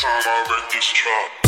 time I write this track.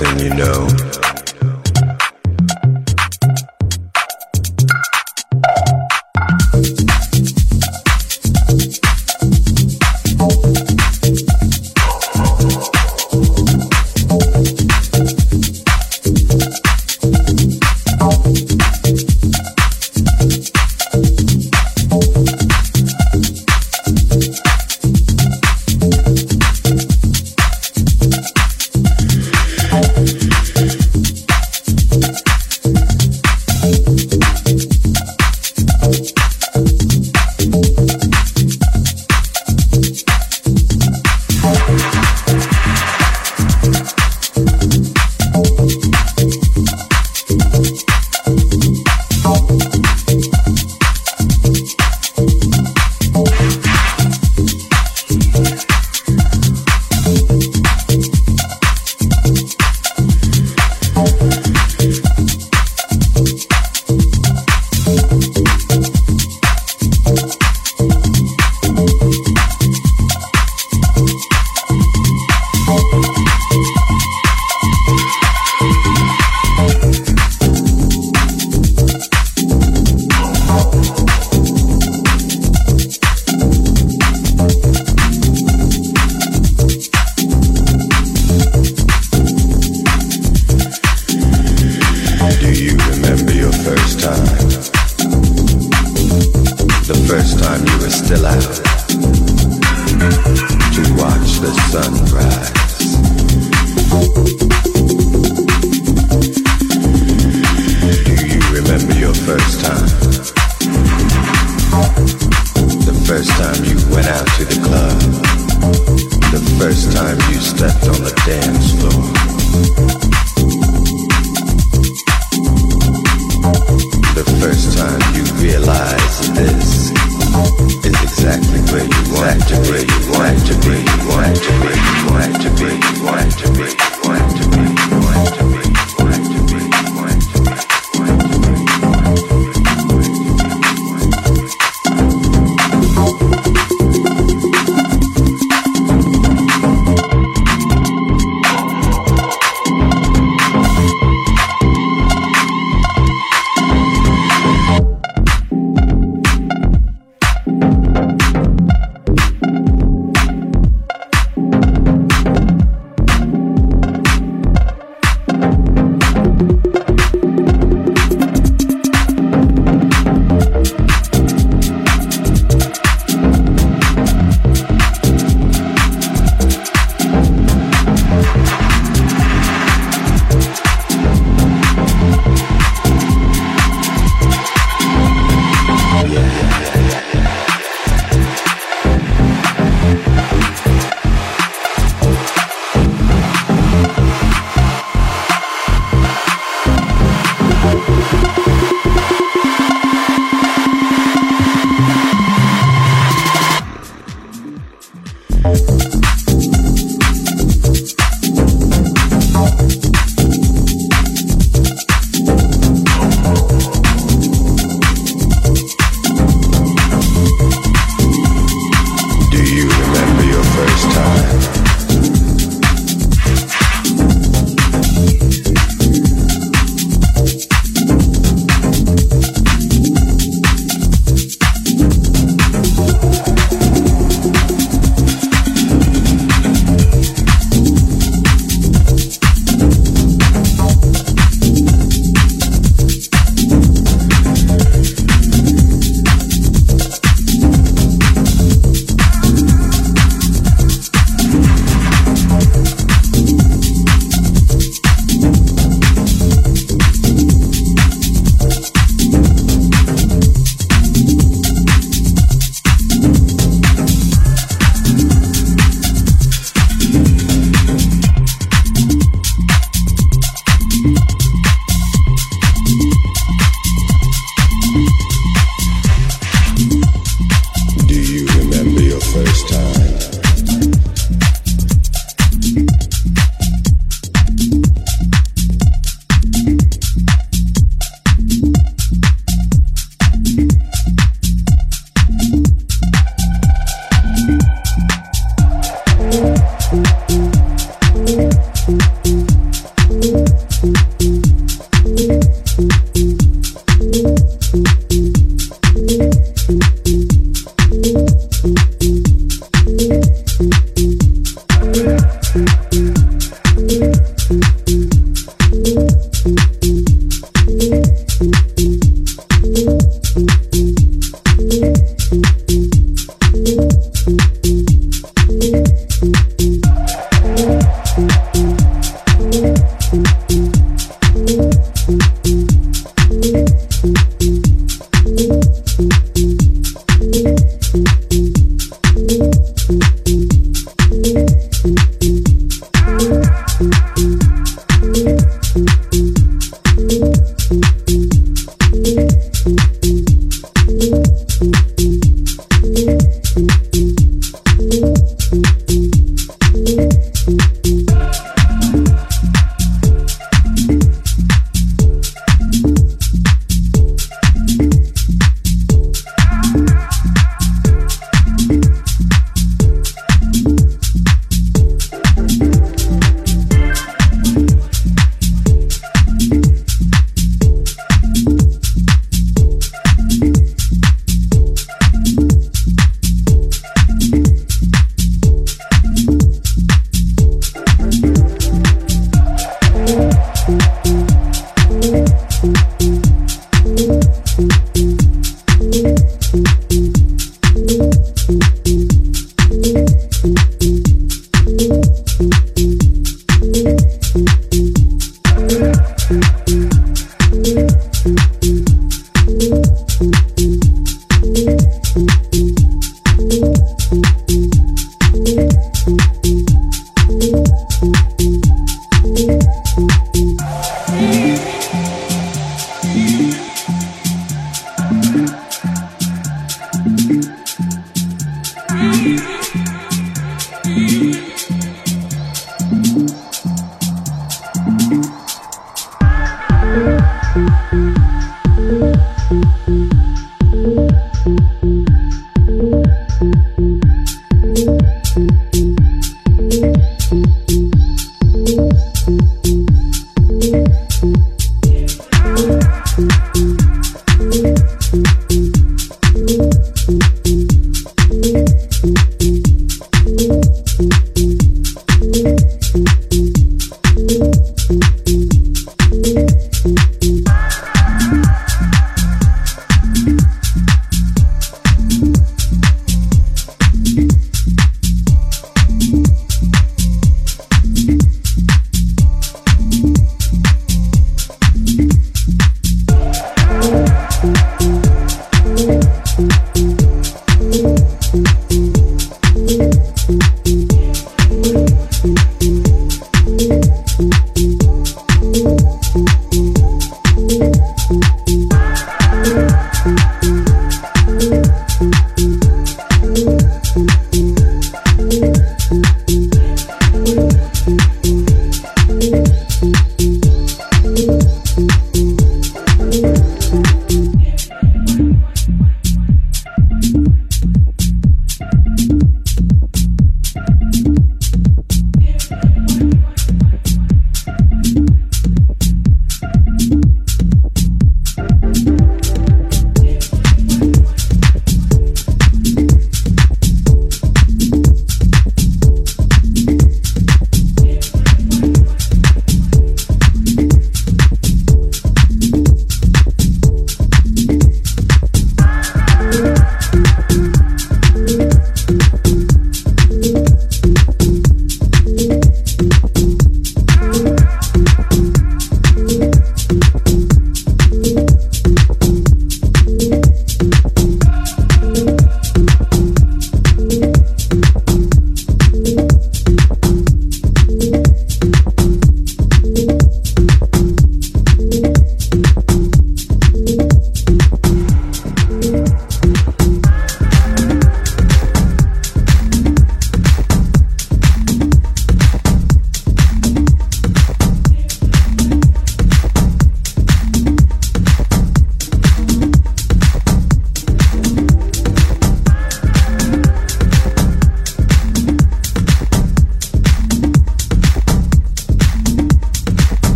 Everything you know.